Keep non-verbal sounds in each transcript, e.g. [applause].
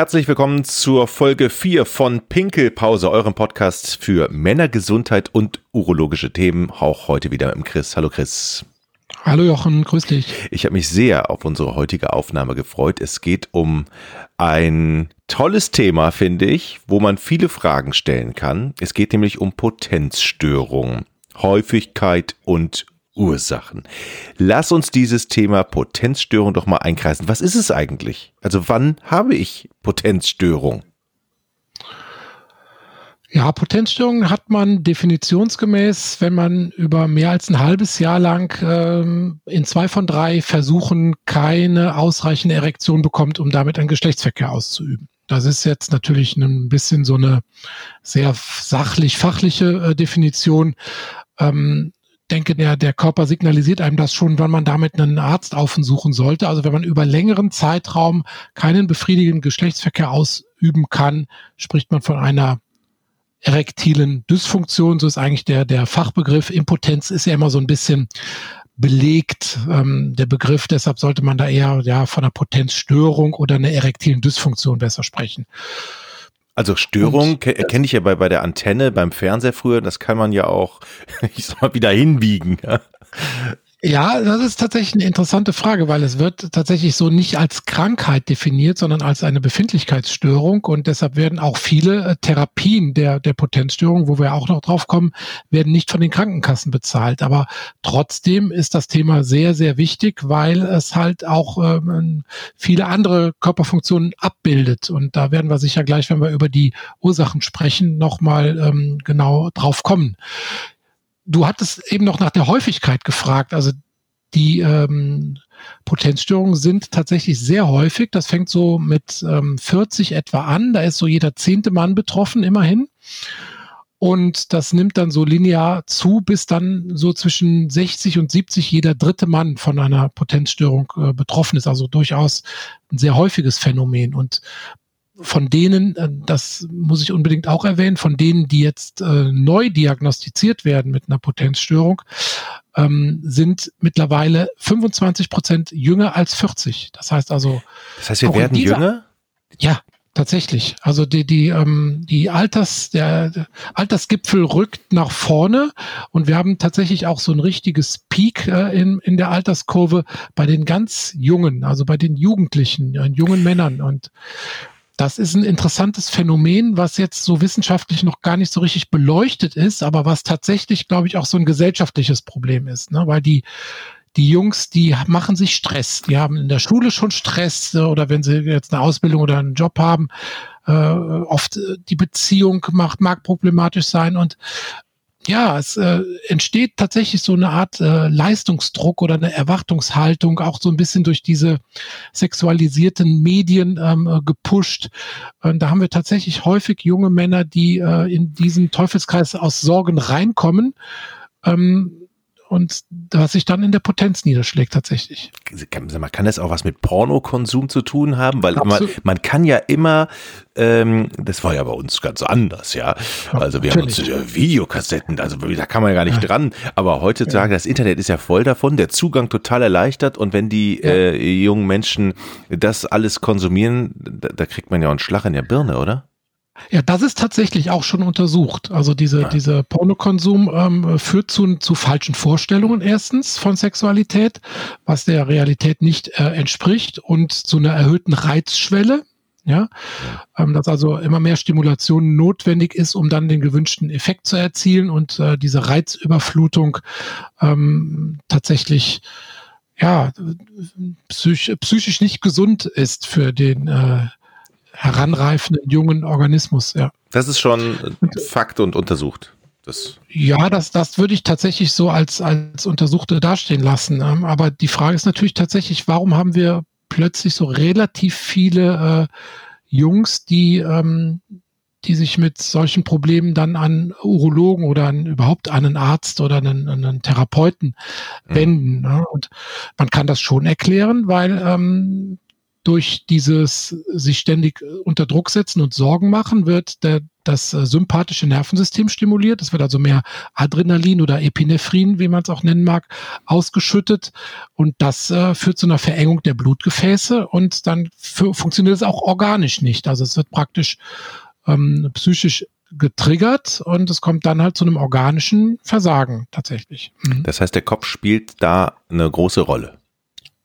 Herzlich willkommen zur Folge 4 von Pinkelpause, eurem Podcast für Männergesundheit und urologische Themen. Auch heute wieder mit dem Chris. Hallo Chris. Hallo Jochen, grüß dich. Ich habe mich sehr auf unsere heutige Aufnahme gefreut. Es geht um ein tolles Thema, finde ich, wo man viele Fragen stellen kann. Es geht nämlich um Potenzstörungen, Häufigkeit und Ursachen. Lass uns dieses Thema Potenzstörung doch mal einkreisen. Was ist es eigentlich? Also wann habe ich Potenzstörung? Ja, Potenzstörungen hat man definitionsgemäß, wenn man über mehr als ein halbes Jahr lang ähm, in zwei von drei Versuchen keine ausreichende Erektion bekommt, um damit einen Geschlechtsverkehr auszuüben. Das ist jetzt natürlich ein bisschen so eine sehr sachlich-fachliche äh, Definition. Ähm, denke, der, der Körper signalisiert einem das schon, wann man damit einen Arzt aufsuchen sollte. Also wenn man über längeren Zeitraum keinen befriedigenden Geschlechtsverkehr ausüben kann, spricht man von einer erektilen Dysfunktion. So ist eigentlich der, der Fachbegriff. Impotenz ist ja immer so ein bisschen belegt, ähm, der Begriff. Deshalb sollte man da eher ja, von einer Potenzstörung oder einer erektilen Dysfunktion besser sprechen. Also Störung kenne ich ja bei, bei der Antenne, beim Fernseher früher, das kann man ja auch, [laughs] ich sag mal, wieder hinbiegen. Ja, das ist tatsächlich eine interessante Frage, weil es wird tatsächlich so nicht als Krankheit definiert, sondern als eine Befindlichkeitsstörung. Und deshalb werden auch viele äh, Therapien der, der Potenzstörung, wo wir auch noch drauf kommen, werden nicht von den Krankenkassen bezahlt. Aber trotzdem ist das Thema sehr, sehr wichtig, weil es halt auch ähm, viele andere Körperfunktionen abbildet. Und da werden wir sicher gleich, wenn wir über die Ursachen sprechen, nochmal ähm, genau drauf kommen du hattest eben noch nach der Häufigkeit gefragt. Also die ähm, Potenzstörungen sind tatsächlich sehr häufig. Das fängt so mit ähm, 40 etwa an. Da ist so jeder zehnte Mann betroffen, immerhin. Und das nimmt dann so linear zu, bis dann so zwischen 60 und 70 jeder dritte Mann von einer Potenzstörung äh, betroffen ist. Also durchaus ein sehr häufiges Phänomen. Und von denen, äh, das muss ich unbedingt auch erwähnen, von denen, die jetzt äh, neu diagnostiziert werden mit einer Potenzstörung, ähm, sind mittlerweile 25 Prozent jünger als 40. Das heißt also. Das heißt, wir werden dieser, jünger? Ja, tatsächlich. Also die, die, ähm, die Alters, der, der Altersgipfel rückt nach vorne und wir haben tatsächlich auch so ein richtiges Peak äh, in, in der Alterskurve bei den ganz Jungen, also bei den Jugendlichen, äh, jungen Männern. Und das ist ein interessantes Phänomen, was jetzt so wissenschaftlich noch gar nicht so richtig beleuchtet ist, aber was tatsächlich, glaube ich, auch so ein gesellschaftliches Problem ist, ne? weil die die Jungs, die machen sich Stress. Die haben in der Schule schon Stress äh, oder wenn sie jetzt eine Ausbildung oder einen Job haben, äh, oft äh, die Beziehung macht, mag problematisch sein und ja, es äh, entsteht tatsächlich so eine Art äh, Leistungsdruck oder eine Erwartungshaltung, auch so ein bisschen durch diese sexualisierten Medien ähm, äh, gepusht. Und da haben wir tatsächlich häufig junge Männer, die äh, in diesen Teufelskreis aus Sorgen reinkommen. Ähm, und was sich dann in der Potenz niederschlägt tatsächlich. Man kann das auch was mit Pornokonsum zu tun haben, weil man, man kann ja immer, ähm, das war ja bei uns ganz anders, ja. Also wir Natürlich. haben uns Videokassetten, also da kann man ja gar nicht ja. dran. Aber heutzutage, ja. das Internet ist ja voll davon, der Zugang total erleichtert und wenn die äh, jungen Menschen das alles konsumieren, da, da kriegt man ja einen Schlag in der Birne, oder? Ja, das ist tatsächlich auch schon untersucht. Also diese, ja. dieser Pornokonsum ähm, führt zu, zu falschen Vorstellungen erstens von Sexualität, was der Realität nicht äh, entspricht und zu einer erhöhten Reizschwelle. Ja, ähm, dass also immer mehr Stimulation notwendig ist, um dann den gewünschten Effekt zu erzielen und äh, diese Reizüberflutung ähm, tatsächlich ja psych psychisch nicht gesund ist für den äh, heranreifenden jungen Organismus, ja. Das ist schon Fakt und untersucht. Das ja, das, das würde ich tatsächlich so als, als Untersuchte dastehen lassen. Ähm, aber die Frage ist natürlich tatsächlich, warum haben wir plötzlich so relativ viele äh, Jungs, die, ähm, die sich mit solchen Problemen dann an Urologen oder an, überhaupt an einen Arzt oder einen, einen Therapeuten mhm. wenden. Ne? Und man kann das schon erklären, weil ähm, durch dieses sich ständig unter Druck setzen und Sorgen machen, wird der, das äh, sympathische Nervensystem stimuliert. Es wird also mehr Adrenalin oder Epinephrin, wie man es auch nennen mag, ausgeschüttet. Und das äh, führt zu einer Verengung der Blutgefäße und dann funktioniert es auch organisch nicht. Also es wird praktisch ähm, psychisch getriggert und es kommt dann halt zu einem organischen Versagen tatsächlich. Mhm. Das heißt, der Kopf spielt da eine große Rolle.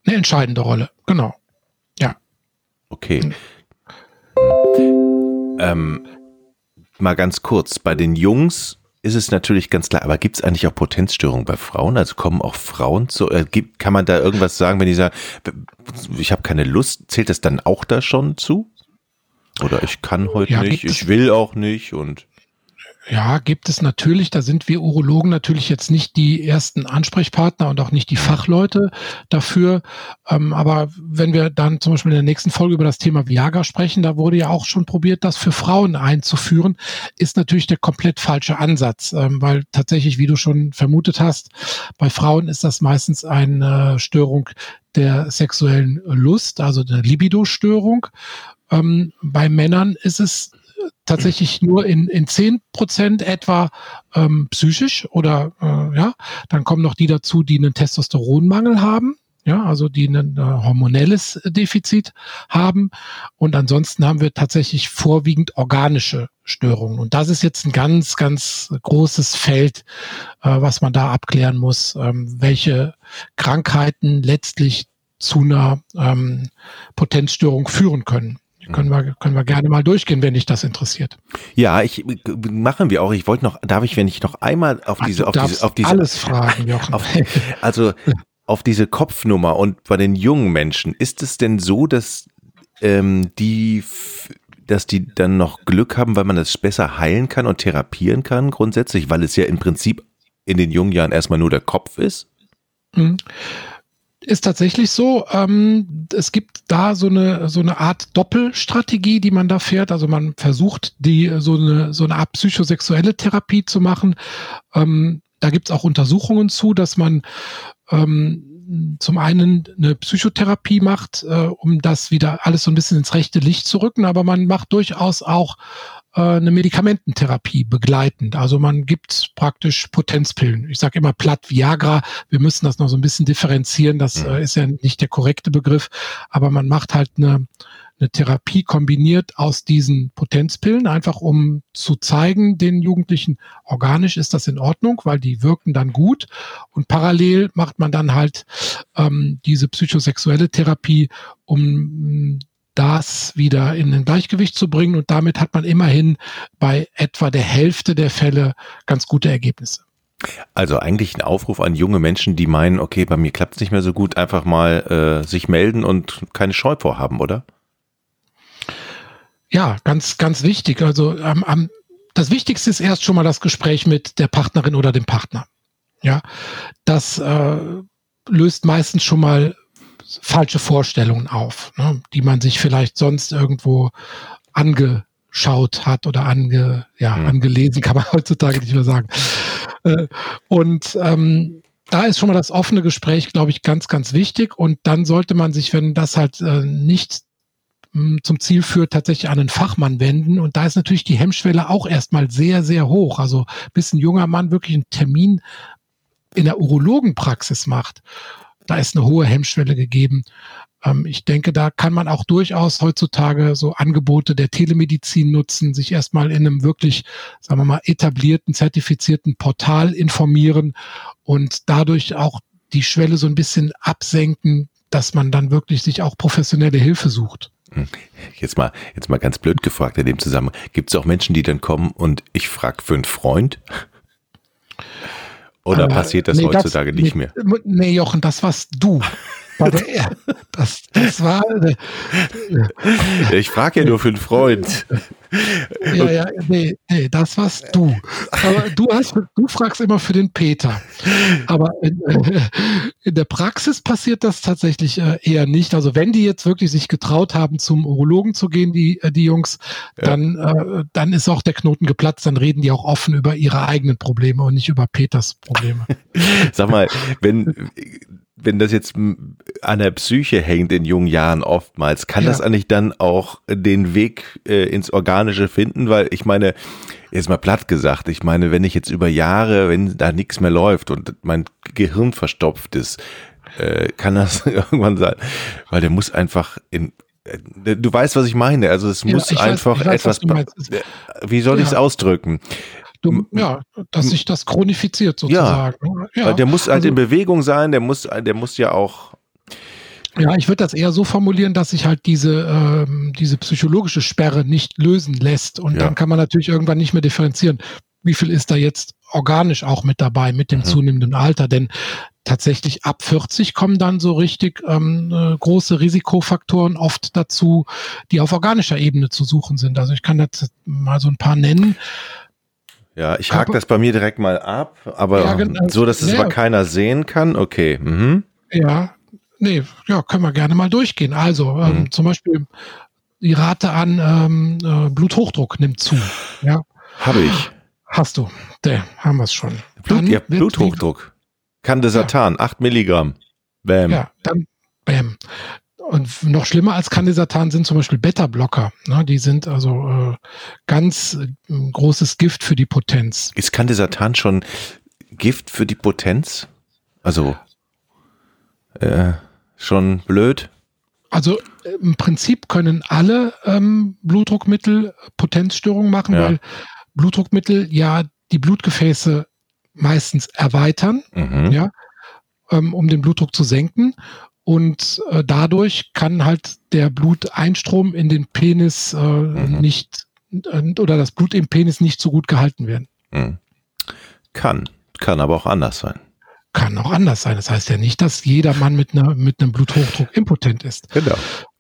Eine entscheidende Rolle, genau. Okay. Ähm, mal ganz kurz, bei den Jungs ist es natürlich ganz klar, aber gibt es eigentlich auch Potenzstörungen bei Frauen? Also kommen auch Frauen zu, äh, gibt, kann man da irgendwas sagen, wenn die sagen, ich habe keine Lust, zählt das dann auch da schon zu? Oder ich kann heute ja, nicht, ich will auch nicht und ja, gibt es natürlich. Da sind wir Urologen natürlich jetzt nicht die ersten Ansprechpartner und auch nicht die Fachleute dafür. Ähm, aber wenn wir dann zum Beispiel in der nächsten Folge über das Thema Viagra sprechen, da wurde ja auch schon probiert, das für Frauen einzuführen, ist natürlich der komplett falsche Ansatz, ähm, weil tatsächlich, wie du schon vermutet hast, bei Frauen ist das meistens eine Störung der sexuellen Lust, also eine Libido-Störung. Ähm, bei Männern ist es tatsächlich nur in, in zehn Prozent etwa ähm, psychisch oder äh, ja, dann kommen noch die dazu, die einen Testosteronmangel haben. Ja, also die ein äh, hormonelles Defizit haben. Und ansonsten haben wir tatsächlich vorwiegend organische Störungen. Und das ist jetzt ein ganz, ganz großes Feld, äh, was man da abklären muss, ähm, welche Krankheiten letztlich zu einer ähm, Potenzstörung führen können. Können wir, können wir gerne mal durchgehen, wenn dich das interessiert. Ja, ich machen wir auch. Ich wollte noch, darf ich, wenn ich noch einmal auf Ach, diese, auf diese, auf diese, alles fragen, Jochen. [laughs] Auf, also auf diese Kopfnummer und bei den jungen Menschen ist es denn so, dass ähm, die, dass die dann noch Glück haben, weil man das besser heilen kann und therapieren kann grundsätzlich, weil es ja im Prinzip in den jungen Jahren erstmal nur der Kopf ist? Mhm ist tatsächlich so. Ähm, es gibt da so eine so eine Art Doppelstrategie, die man da fährt. Also man versucht, die so eine so eine Art psychosexuelle Therapie zu machen. Ähm, da gibt es auch Untersuchungen zu, dass man ähm, zum einen eine Psychotherapie macht, äh, um das wieder alles so ein bisschen ins rechte Licht zu rücken, aber man macht durchaus auch eine Medikamententherapie begleitend. Also man gibt praktisch Potenzpillen. Ich sage immer platt Viagra. Wir müssen das noch so ein bisschen differenzieren. Das mhm. äh, ist ja nicht der korrekte Begriff, aber man macht halt eine, eine Therapie kombiniert aus diesen Potenzpillen, einfach um zu zeigen, den Jugendlichen, organisch ist das in Ordnung, weil die wirken dann gut. Und parallel macht man dann halt ähm, diese psychosexuelle Therapie, um das wieder in ein Gleichgewicht zu bringen. Und damit hat man immerhin bei etwa der Hälfte der Fälle ganz gute Ergebnisse. Also eigentlich ein Aufruf an junge Menschen, die meinen, okay, bei mir klappt es nicht mehr so gut, einfach mal äh, sich melden und keine Scheu vorhaben, oder? Ja, ganz, ganz wichtig. Also ähm, am, das Wichtigste ist erst schon mal das Gespräch mit der Partnerin oder dem Partner. Ja, das äh, löst meistens schon mal falsche Vorstellungen auf, ne, die man sich vielleicht sonst irgendwo angeschaut hat oder ange, ja, mhm. angelesen, kann man [laughs] heutzutage nicht mehr sagen. Äh, und ähm, da ist schon mal das offene Gespräch, glaube ich, ganz, ganz wichtig. Und dann sollte man sich, wenn das halt äh, nicht hm, zum Ziel führt, tatsächlich an einen Fachmann wenden. Und da ist natürlich die Hemmschwelle auch erstmal sehr, sehr hoch. Also bis ein junger Mann wirklich einen Termin in der Urologenpraxis macht da ist eine hohe Hemmschwelle gegeben. Ähm, ich denke, da kann man auch durchaus heutzutage so Angebote der Telemedizin nutzen, sich erstmal in einem wirklich, sagen wir mal, etablierten, zertifizierten Portal informieren und dadurch auch die Schwelle so ein bisschen absenken, dass man dann wirklich sich auch professionelle Hilfe sucht. Hm. Jetzt mal, jetzt mal ganz blöd gefragt in dem Zusammenhang. Gibt es auch Menschen, die dann kommen und ich frage für einen Freund? Oder passiert das nee, heutzutage das, nicht nee, mehr? Nee, Jochen, das warst du. Der, [laughs] das, das war. Äh, ich frage ja nur für einen Freund. Ja, ja, nee, nee, das warst du. Aber du hast, du fragst immer für den Peter. Aber in, äh, in der Praxis passiert das tatsächlich äh, eher nicht. Also wenn die jetzt wirklich sich getraut haben, zum Urologen zu gehen, die, äh, die Jungs, ja. dann, äh, dann ist auch der Knoten geplatzt. Dann reden die auch offen über ihre eigenen Probleme und nicht über Peters Probleme. [laughs] Sag mal, wenn wenn das jetzt an der Psyche hängt in jungen Jahren oftmals, kann ja. das eigentlich dann auch den Weg äh, ins Organische finden? Weil ich meine, jetzt mal platt gesagt, ich meine, wenn ich jetzt über Jahre, wenn da nichts mehr läuft und mein Gehirn verstopft ist, äh, kann das [laughs] irgendwann sein, weil der muss einfach in äh, Du weißt, was ich meine. Also es ja, muss einfach weiß, weiß, etwas. Wie soll ja. ich es ausdrücken? Du, ja, dass sich das chronifiziert sozusagen. Ja, weil der muss halt also, in Bewegung sein, der muss, der muss ja auch. Ja, ich würde das eher so formulieren, dass sich halt diese, ähm, diese psychologische Sperre nicht lösen lässt. Und ja. dann kann man natürlich irgendwann nicht mehr differenzieren, wie viel ist da jetzt organisch auch mit dabei mit dem mhm. zunehmenden Alter. Denn tatsächlich ab 40 kommen dann so richtig ähm, äh, große Risikofaktoren oft dazu, die auf organischer Ebene zu suchen sind. Also ich kann das mal so ein paar nennen. Ja, ich hake das bei mir direkt mal ab, aber ja, genau. so, dass es ja. aber keiner sehen kann. Okay. Mhm. Ja, nee, ja, können wir gerne mal durchgehen. Also ähm, mhm. zum Beispiel die Rate an ähm, äh, Bluthochdruck nimmt zu. Ja. Habe ich. Hast du. Der haben wir es schon. Blut, ja, Bluthochdruck. Candesatan, ja. 8 Milligramm. Bam. Ja, dann bam. Und noch schlimmer als Candesatan sind zum Beispiel Beta-Blocker. Ne? Die sind also äh, ganz äh, großes Gift für die Potenz. Ist Candesatan schon Gift für die Potenz? Also äh, schon blöd? Also im Prinzip können alle ähm, Blutdruckmittel Potenzstörungen machen, ja. weil Blutdruckmittel ja die Blutgefäße meistens erweitern, mhm. ja, ähm, um den Blutdruck zu senken. Und äh, dadurch kann halt der Bluteinstrom in den Penis äh, mhm. nicht äh, oder das Blut im Penis nicht so gut gehalten werden. Mhm. Kann, kann aber auch anders sein. Kann auch anders sein. Das heißt ja nicht, dass jeder Mann mit, einer, mit einem Bluthochdruck impotent ist. Genau.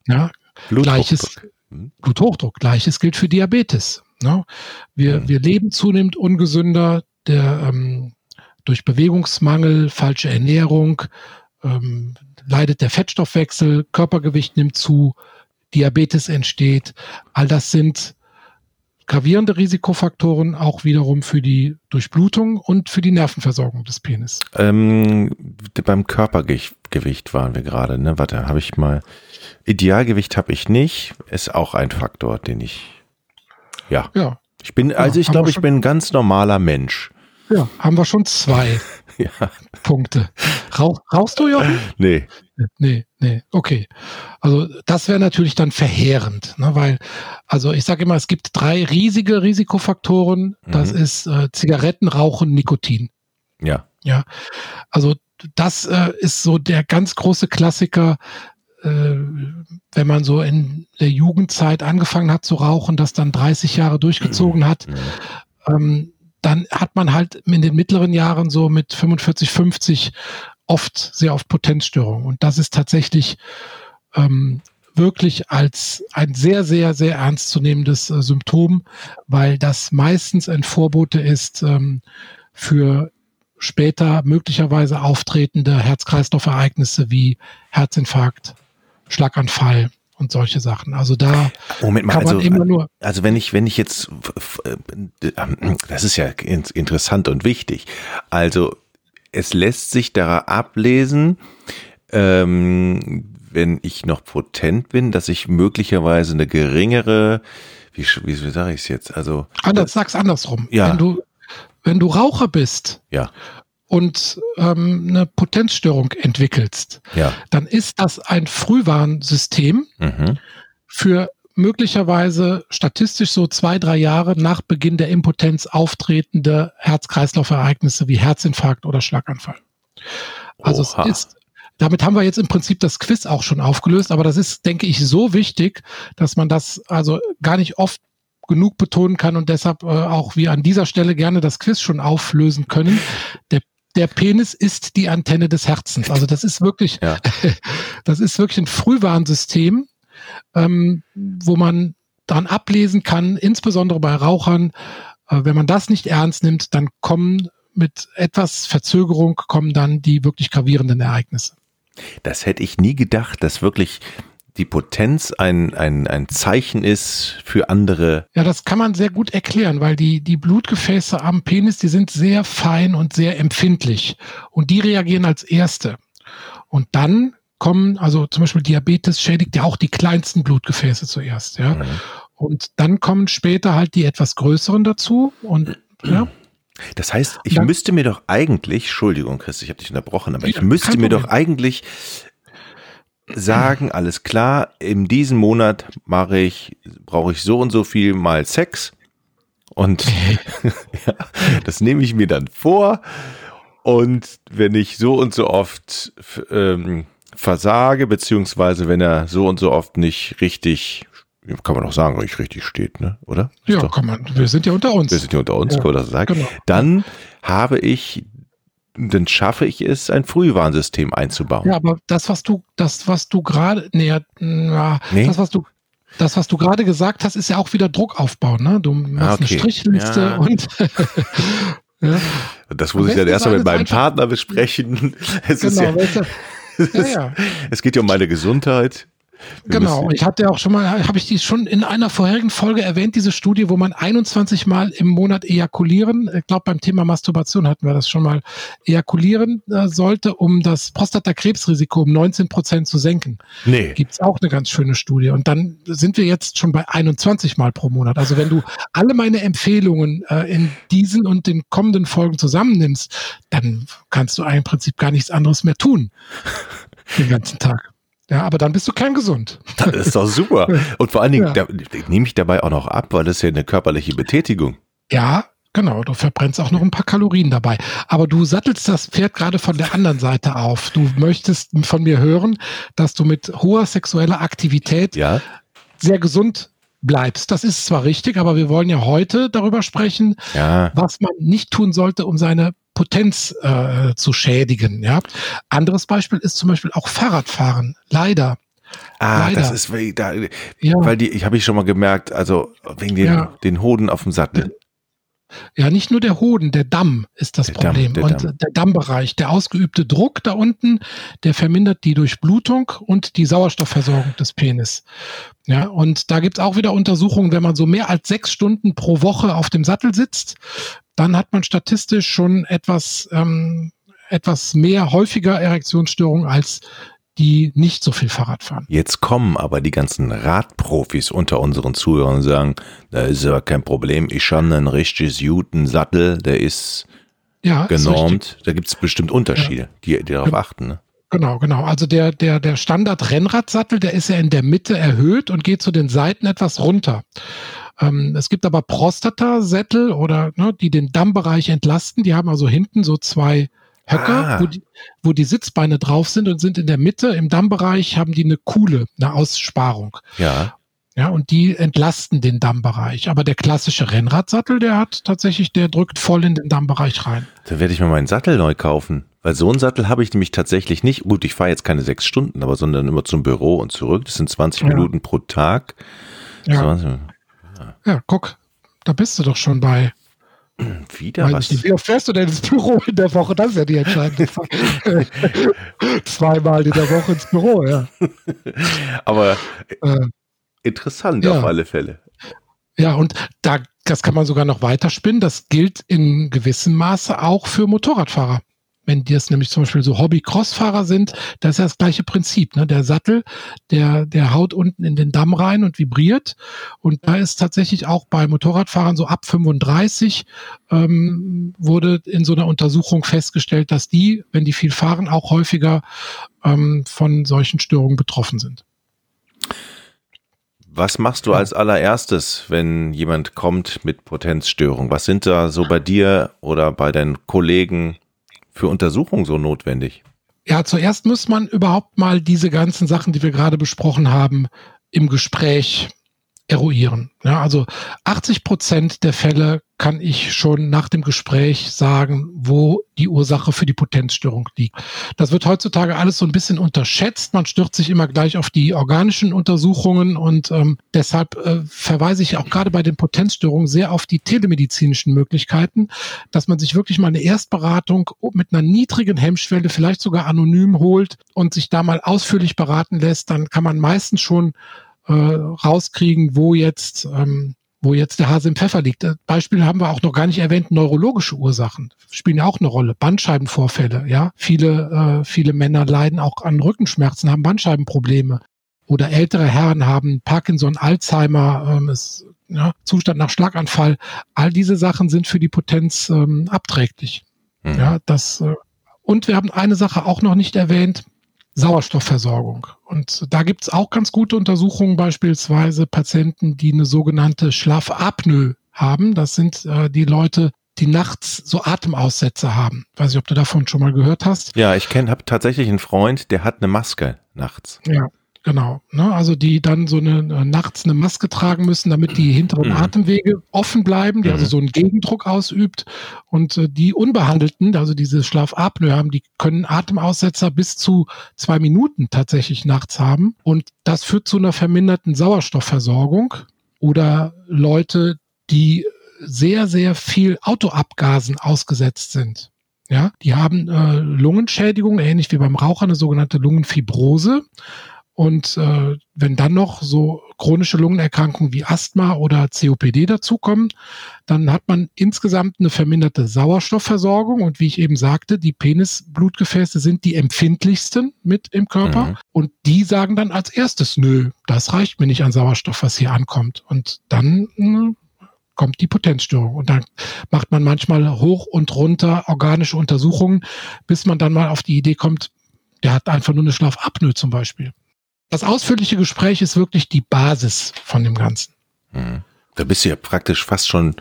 Ja, Gleiches mhm. Bluthochdruck. Gleiches gilt für Diabetes. Ne? Wir, mhm. wir leben zunehmend ungesünder. Der, ähm, durch Bewegungsmangel, falsche Ernährung, ähm, leidet der Fettstoffwechsel, Körpergewicht nimmt zu, Diabetes entsteht. All das sind gravierende Risikofaktoren auch wiederum für die Durchblutung und für die Nervenversorgung des Penis. Ähm, beim Körpergewicht waren wir gerade, ne? Warte, habe ich mal. Idealgewicht habe ich nicht, ist auch ein Faktor, den ich. Ja. Ja. Ich bin, also ja, ich glaube, ich bin ein ganz normaler Mensch. Ja, haben wir schon zwei [laughs] [laughs] ja. Punkte. Rauch, rauchst du, Jochen? Nee. Nee, nee, okay. Also das wäre natürlich dann verheerend, ne, weil, also ich sage immer, es gibt drei riesige Risikofaktoren. Das mhm. ist äh, Zigaretten, Rauchen, Nikotin. Ja. Ja. Also das äh, ist so der ganz große Klassiker, äh, wenn man so in der Jugendzeit angefangen hat zu rauchen, das dann 30 Jahre durchgezogen hat. Mhm. Ähm, dann hat man halt in den mittleren Jahren so mit 45, 50 oft sehr oft Potenzstörungen. Und das ist tatsächlich ähm, wirklich als ein sehr, sehr, sehr ernstzunehmendes äh, Symptom, weil das meistens ein Vorbote ist ähm, für später möglicherweise auftretende Herz-Kreislauf-Ereignisse wie Herzinfarkt, Schlaganfall, und solche Sachen. Also da Moment mal, kann man also, immer nur. Also wenn ich, wenn ich jetzt, das ist ja interessant und wichtig. Also es lässt sich da ablesen, ähm, wenn ich noch potent bin, dass ich möglicherweise eine geringere, wie, wie, wie sage ich es jetzt? Also Anders, sag's andersrum. Ja. Wenn du, wenn du Raucher bist ja und ähm, eine Potenzstörung entwickelst, ja. dann ist das ein Frühwarnsystem mhm. für möglicherweise statistisch so zwei, drei Jahre nach Beginn der Impotenz auftretende Herz-Kreislauf-Ereignisse wie Herzinfarkt oder Schlaganfall. Also Oha. es ist, damit haben wir jetzt im Prinzip das Quiz auch schon aufgelöst, aber das ist, denke ich, so wichtig, dass man das also gar nicht oft genug betonen kann und deshalb äh, auch wir an dieser Stelle gerne das Quiz schon auflösen können. Der der Penis ist die Antenne des Herzens. Also das ist wirklich, ja. [laughs] das ist wirklich ein Frühwarnsystem, ähm, wo man dran ablesen kann, insbesondere bei Rauchern, äh, wenn man das nicht ernst nimmt, dann kommen mit etwas Verzögerung kommen dann die wirklich gravierenden Ereignisse. Das hätte ich nie gedacht, dass wirklich die Potenz ein, ein, ein Zeichen ist für andere. Ja, das kann man sehr gut erklären, weil die, die Blutgefäße am Penis, die sind sehr fein und sehr empfindlich und die reagieren als erste. Und dann kommen, also zum Beispiel Diabetes schädigt ja auch die kleinsten Blutgefäße zuerst, ja. Mhm. Und dann kommen später halt die etwas größeren dazu und ja. Das heißt, ich dann, müsste mir doch eigentlich, Entschuldigung, Chris, ich habe dich unterbrochen, aber ich müsste mir doch eigentlich sagen, alles klar, in diesem Monat mache ich, brauche ich so und so viel mal Sex. Und [laughs] ja, das nehme ich mir dann vor. Und wenn ich so und so oft ähm, versage, beziehungsweise wenn er so und so oft nicht richtig, kann man auch sagen, nicht richtig steht, ne? Oder? ja, doch, kann man. Wir sind ja unter uns. Wir sind ja unter uns, ja, kann man das sagen. Genau. Dann habe ich dann schaffe ich es, ein Frühwarnsystem einzubauen. Ja, aber das, was du, das, was du gerade, nee, na, nee, das, was du, das, was du gerade gesagt hast, ist ja auch wieder Druckaufbau, ne? Du machst ah, okay. eine Strichliste ja. und [laughs] ja. Das muss ich dann erstmal mit meinem Partner besprechen. [laughs] Es genau, ist [laughs] ja, ja, ja. es geht ja um meine Gesundheit. Genau, ich hatte auch schon mal, habe ich die schon in einer vorherigen Folge erwähnt, diese Studie, wo man 21 Mal im Monat ejakulieren, ich glaube beim Thema Masturbation hatten wir das schon mal, ejakulieren äh, sollte, um das Prostatakrebsrisiko um 19 Prozent zu senken. Nee. Gibt es auch eine ganz schöne Studie. Und dann sind wir jetzt schon bei 21 Mal pro Monat. Also wenn du alle meine Empfehlungen äh, in diesen und den kommenden Folgen zusammennimmst, dann kannst du im Prinzip gar nichts anderes mehr tun. Den ganzen Tag. Ja, aber dann bist du kerngesund. [laughs] Das ist doch super. Und vor allen Dingen, ja. nehme ich dabei auch noch ab, weil das ist ja eine körperliche Betätigung. Ja, genau. Du verbrennst auch noch ein paar Kalorien dabei. Aber du sattelst das Pferd gerade von der anderen Seite auf. Du möchtest von mir hören, dass du mit hoher sexueller Aktivität ja. sehr gesund bleibst. Das ist zwar richtig, aber wir wollen ja heute darüber sprechen, ja. was man nicht tun sollte, um seine Potenz äh, zu schädigen. Ja? Anderes Beispiel ist zum Beispiel auch Fahrradfahren. Leider. Ah, Leider. das ist da, ja. weil die, ich habe ich schon mal gemerkt, also wegen den, ja. den Hoden auf dem Sattel. Ja, nicht nur der Hoden, der Damm ist das der Problem. Damm, der und Damm. der Dammbereich, der ausgeübte Druck da unten, der vermindert die Durchblutung und die Sauerstoffversorgung des Penis. Ja, und da gibt es auch wieder Untersuchungen, wenn man so mehr als sechs Stunden pro Woche auf dem Sattel sitzt, dann hat man statistisch schon etwas, ähm, etwas mehr häufiger Erektionsstörungen als die nicht so viel Fahrrad fahren. Jetzt kommen aber die ganzen Radprofis unter unseren Zuhörern und sagen, da ist aber kein Problem, ich habe einen richtig guten Sattel, der ist ja, genormt. Ist da gibt es bestimmt Unterschiede, ja. die, die darauf ja. achten. Ne? Genau, genau. Also der, der, der Standard-Rennradsattel, der ist ja in der Mitte erhöht und geht zu den Seiten etwas runter. Ähm, es gibt aber Prostata-Sättel oder ne, die den Dammbereich entlasten. Die haben also hinten so zwei Höcker, ah. wo, die, wo die Sitzbeine drauf sind und sind in der Mitte im Dammbereich haben die eine Kuhle, eine Aussparung. Ja. Ja, und die entlasten den Dammbereich. Aber der klassische Rennradsattel, der hat tatsächlich, der drückt voll in den Dammbereich rein. Dann werde ich mir meinen Sattel neu kaufen. Weil so einen Sattel habe ich nämlich tatsächlich nicht. Gut, ich fahre jetzt keine sechs Stunden, aber sondern immer zum Büro und zurück. Das sind 20 ja. Minuten pro Tag. Ja. 20, ja, guck, da bist du doch schon bei. [clears throat] Wieder was? Nicht, wie oft fährst du denn ins Büro in der Woche? Das ist ja die entscheidende Frage. [laughs] Zweimal in der Woche ins Büro, ja. [laughs] Aber äh, interessant ja. auf alle Fälle. Ja, und da, das kann man sogar noch weiterspinnen. Das gilt in gewissem Maße auch für Motorradfahrer wenn die es nämlich zum Beispiel so Hobby-Crossfahrer sind, das ist ja das gleiche Prinzip. Ne? Der Sattel, der, der haut unten in den Damm rein und vibriert. Und da ist tatsächlich auch bei Motorradfahrern so ab 35 ähm, wurde in so einer Untersuchung festgestellt, dass die, wenn die viel fahren, auch häufiger ähm, von solchen Störungen betroffen sind. Was machst du als allererstes, wenn jemand kommt mit Potenzstörung? Was sind da so bei dir oder bei deinen Kollegen für Untersuchungen so notwendig? Ja, zuerst muss man überhaupt mal diese ganzen Sachen, die wir gerade besprochen haben, im Gespräch eruieren. Ja, also 80 Prozent der Fälle kann ich schon nach dem Gespräch sagen, wo die Ursache für die Potenzstörung liegt. Das wird heutzutage alles so ein bisschen unterschätzt. Man stürzt sich immer gleich auf die organischen Untersuchungen und ähm, deshalb äh, verweise ich auch gerade bei den Potenzstörungen sehr auf die telemedizinischen Möglichkeiten, dass man sich wirklich mal eine Erstberatung mit einer niedrigen Hemmschwelle, vielleicht sogar anonym holt und sich da mal ausführlich beraten lässt. Dann kann man meistens schon äh, rauskriegen, wo jetzt ähm, wo jetzt der Hase im Pfeffer liegt. Das Beispiel haben wir auch noch gar nicht erwähnt, neurologische Ursachen spielen ja auch eine Rolle. Bandscheibenvorfälle, ja. Viele, äh, viele Männer leiden auch an Rückenschmerzen, haben Bandscheibenprobleme. Oder ältere Herren haben Parkinson, Alzheimer, ähm, ist, ja, Zustand nach Schlaganfall. All diese Sachen sind für die Potenz ähm, abträglich. Mhm. Ja, das, äh, und wir haben eine Sache auch noch nicht erwähnt. Sauerstoffversorgung. Und da gibt's auch ganz gute Untersuchungen, beispielsweise Patienten, die eine sogenannte Schlafapnoe haben. Das sind äh, die Leute, die nachts so Atemaussätze haben. Weiß ich, ob du davon schon mal gehört hast. Ja, ich kenne, habe tatsächlich einen Freund, der hat eine Maske nachts. Ja, Genau, ne? also die dann so eine äh, nachts eine Maske tragen müssen, damit die hinteren mhm. Atemwege offen bleiben, die also mhm. also so einen Gegendruck ausübt. Und äh, die Unbehandelten, also diese Schlafapnoe haben, die können Atemaussetzer bis zu zwei Minuten tatsächlich nachts haben. Und das führt zu einer verminderten Sauerstoffversorgung. Oder Leute, die sehr, sehr viel Autoabgasen ausgesetzt sind. Ja, die haben äh, Lungenschädigung, ähnlich wie beim Raucher, eine sogenannte Lungenfibrose. Und äh, wenn dann noch so chronische Lungenerkrankungen wie Asthma oder COPD dazukommen, dann hat man insgesamt eine verminderte Sauerstoffversorgung. Und wie ich eben sagte, die Penisblutgefäße sind die empfindlichsten mit im Körper. Mhm. Und die sagen dann als erstes, nö, das reicht mir nicht an Sauerstoff, was hier ankommt. Und dann mh, hm, kommt die Potenzstörung. Und dann macht man manchmal hoch und runter organische Untersuchungen, bis man dann mal auf die Idee kommt, der hat einfach nur eine Schlafapnoe zum Beispiel. Das ausführliche Gespräch ist wirklich die Basis von dem Ganzen. Hm. Da bist du ja praktisch fast schon,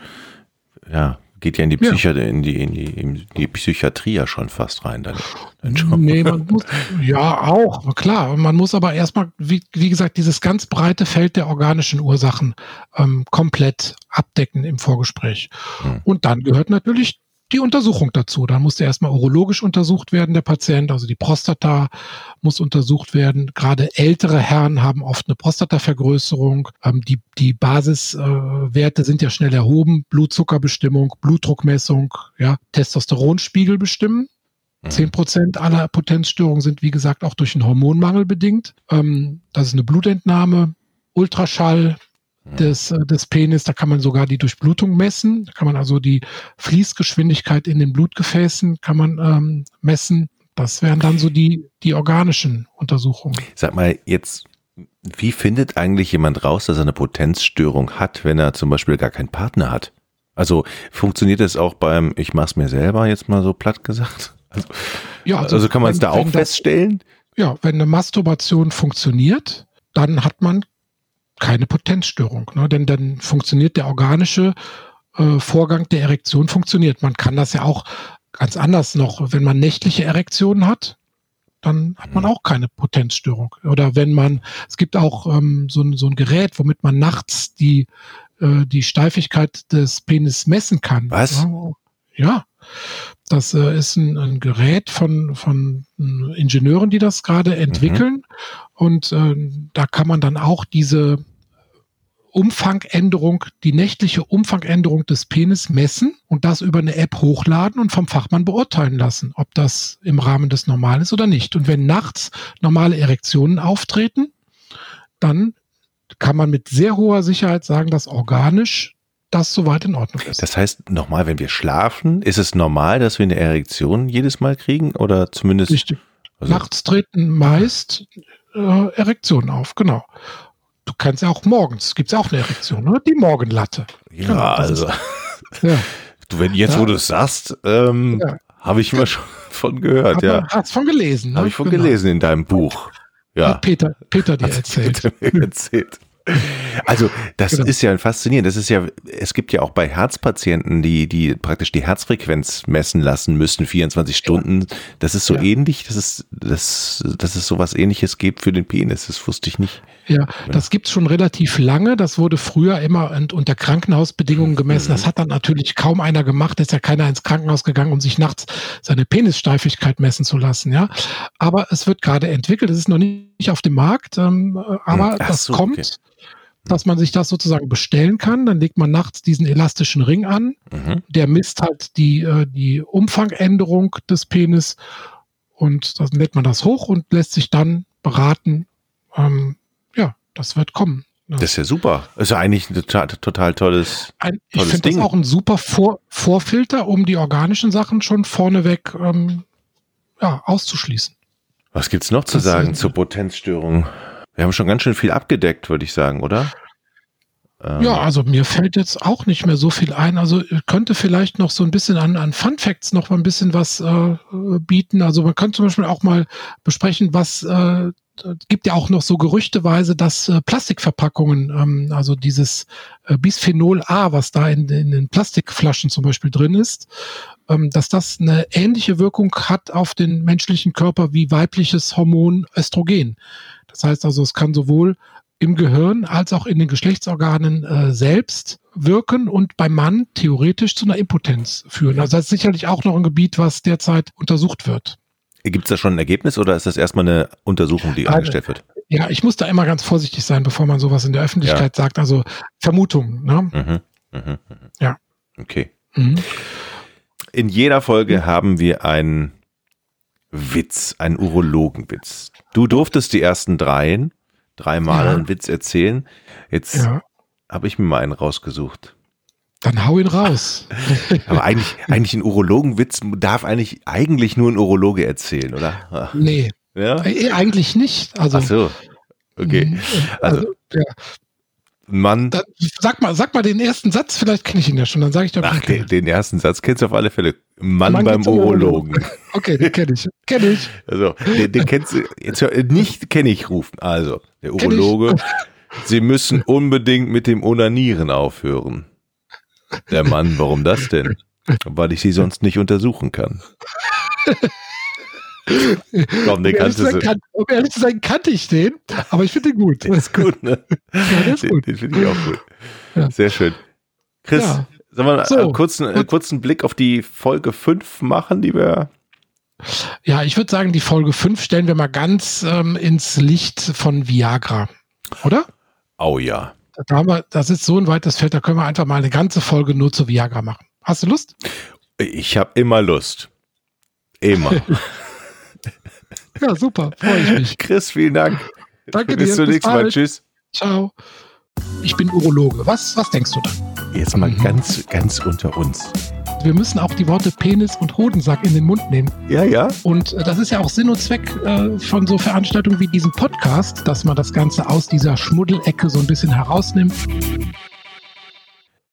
ja, geht ja in die, Psychi ja. in die, in die, in die Psychiatrie ja schon fast rein. Dann, dann nee, man muss, ja, auch, klar. Man muss aber erstmal, wie, wie gesagt, dieses ganz breite Feld der organischen Ursachen ähm, komplett abdecken im Vorgespräch. Hm. Und dann gehört natürlich die Untersuchung dazu. Da musste erstmal urologisch untersucht werden, der Patient, also die Prostata muss untersucht werden. Gerade ältere Herren haben oft eine Prostatavergrößerung. Ähm, die, die Basiswerte äh, sind ja schnell erhoben. Blutzuckerbestimmung, Blutdruckmessung, ja, Testosteronspiegel bestimmen. Mhm. Zehn Prozent aller Potenzstörungen sind, wie gesagt, auch durch einen Hormonmangel bedingt. Ähm, das ist eine Blutentnahme, Ultraschall, des, äh, des Penis. Da kann man sogar die Durchblutung messen. Da kann man also die Fließgeschwindigkeit in den Blutgefäßen kann man ähm, messen. Das wären dann so die, die organischen Untersuchungen. Sag mal, jetzt, wie findet eigentlich jemand raus, dass er eine Potenzstörung hat, wenn er zum Beispiel gar keinen Partner hat? Also funktioniert das auch beim, ich mach's mir selber jetzt mal so platt gesagt? Also, ja, also, also kann man es da auch feststellen? ja, wenn eine Masturbation funktioniert, dann hat man keine Potenzstörung, ne? denn dann funktioniert der organische äh, Vorgang der Erektion funktioniert. Man kann das ja auch ganz anders noch, wenn man nächtliche Erektionen hat, dann hat man mhm. auch keine Potenzstörung. Oder wenn man, es gibt auch ähm, so, ein, so ein Gerät, womit man nachts die, äh, die Steifigkeit des Penis messen kann. Was? Ja, das äh, ist ein, ein, Gerät von, von Ingenieuren, die das gerade entwickeln. Mhm. Und äh, da kann man dann auch diese Umfangänderung, die nächtliche Umfangänderung des Penis messen und das über eine App hochladen und vom Fachmann beurteilen lassen, ob das im Rahmen des Normalen ist oder nicht. Und wenn nachts normale Erektionen auftreten, dann kann man mit sehr hoher Sicherheit sagen, dass organisch das soweit in Ordnung ist. Das heißt, nochmal, wenn wir schlafen, ist es normal, dass wir eine Erektion jedes Mal kriegen oder zumindest? Richtig. Also Nachts treten meist äh, Erektionen auf, genau. Du kannst ja auch morgens, gibt es auch eine Erektion, ne? die Morgenlatte. Ja, genau, also. ja. [laughs] Du, wenn jetzt, ja. wo du es sagst, ähm, ja. habe ich mal schon [laughs] von gehört, Hab ja. Hast von gelesen. Ne? Habe ich von genau. gelesen in deinem Buch. Ja. Hat Peter, Peter dir erzählt. Peter mir erzählt. Also das genau. ist ja faszinierend. Das ist ja, es gibt ja auch bei Herzpatienten, die, die praktisch die Herzfrequenz messen lassen müssen, 24 Stunden. Das ist so ja. ähnlich, dass es, dass, dass es sowas ähnliches gibt für den Penis. Das wusste ich nicht. Ja, das gibt's schon relativ lange. Das wurde früher immer unter Krankenhausbedingungen gemessen. Das hat dann natürlich kaum einer gemacht. Ist ja keiner ins Krankenhaus gegangen, um sich nachts seine Penissteifigkeit messen zu lassen. Ja, aber es wird gerade entwickelt. Es ist noch nicht auf dem Markt, ähm, aber hm. Ach das so, kommt. Okay dass man sich das sozusagen bestellen kann. Dann legt man nachts diesen elastischen Ring an. Mhm. Der misst halt die, äh, die Umfangänderung des Penis und dann lädt man das hoch und lässt sich dann beraten. Ähm, ja, das wird kommen. Das ist ja super. Das ist ja eigentlich ein total, total tolles, ein, Ich finde das auch ein super Vor Vorfilter, um die organischen Sachen schon vorneweg ähm, ja, auszuschließen. Was gibt's noch zu das sagen zur Potenzstörung? Wir haben schon ganz schön viel abgedeckt, würde ich sagen, oder? Ähm. Ja, also mir fällt jetzt auch nicht mehr so viel ein. Also könnte vielleicht noch so ein bisschen an, an Fun Facts noch mal ein bisschen was äh, bieten. Also man kann zum Beispiel auch mal besprechen, was äh, gibt ja auch noch so gerüchteweise, dass äh, Plastikverpackungen, ähm, also dieses äh, Bisphenol A, was da in, in den Plastikflaschen zum Beispiel drin ist, ähm, dass das eine ähnliche Wirkung hat auf den menschlichen Körper wie weibliches Hormon Östrogen. Das heißt also, es kann sowohl im Gehirn als auch in den Geschlechtsorganen äh, selbst wirken und beim Mann theoretisch zu einer Impotenz führen. Also das ist sicherlich auch noch ein Gebiet, was derzeit untersucht wird. Gibt es da schon ein Ergebnis oder ist das erstmal eine Untersuchung, die also, angestellt wird? Ja, ich muss da immer ganz vorsichtig sein, bevor man sowas in der Öffentlichkeit ja. sagt. Also Vermutung. Ne? Mhm, mh, mh. Ja. Okay. Mhm. In jeder Folge mhm. haben wir einen Witz, einen Urologenwitz. Du durftest die ersten dreien dreimal ja. einen Witz erzählen. Jetzt ja. habe ich mir mal einen rausgesucht. Dann hau ihn raus. [laughs] Aber eigentlich, eigentlich ein Urologenwitz darf eigentlich, eigentlich nur ein Urologe erzählen, oder? Nee. Ja? Äh, eigentlich nicht. Also, Ach so. Okay. Mhm. Also, also ja. Mann. Dann, sag mal, sag mal den ersten Satz, vielleicht kenne ich ihn ja schon, dann sage ich doch. Ach, den, den, ersten Satz kennst du auf alle Fälle. Mann, Mann beim Urologen. [laughs] Okay, den kenne ich. Kenne ich. Also, den, den kennst du, jetzt nicht kenne ich rufen. Also, der Urologe, Sie müssen unbedingt mit dem Onanieren aufhören. Der Mann, warum das denn? Weil ich sie sonst nicht untersuchen kann. Komm, den kannst du. Kann, um ehrlich zu sein, kannte ich den, aber ich finde den gut. Der ist gut, ne? [laughs] Ja, der ist den. Den finde ich auch gut. Ja. Sehr schön. Chris, ja. sollen wir so, einen kurzen, einen kurzen Blick auf die Folge 5 machen, die wir. Ja, ich würde sagen, die Folge 5 stellen wir mal ganz ähm, ins Licht von Viagra. Oder? Oh ja. Da haben wir, das ist so ein weites Feld, da können wir einfach mal eine ganze Folge nur zu Viagra machen. Hast du Lust? Ich habe immer Lust. Immer. [laughs] Ja, super, freue ich mich. Chris, vielen Dank. Danke dir. Bis zum nächsten Mal. Tschüss. Ciao. Ich bin Urologe. Was, was denkst du da? Jetzt mal mhm. ganz, ganz unter uns. Wir müssen auch die Worte Penis und Hodensack in den Mund nehmen. Ja, ja. Und äh, das ist ja auch Sinn und Zweck äh, von so Veranstaltungen wie diesem Podcast, dass man das Ganze aus dieser Schmuddelecke so ein bisschen herausnimmt.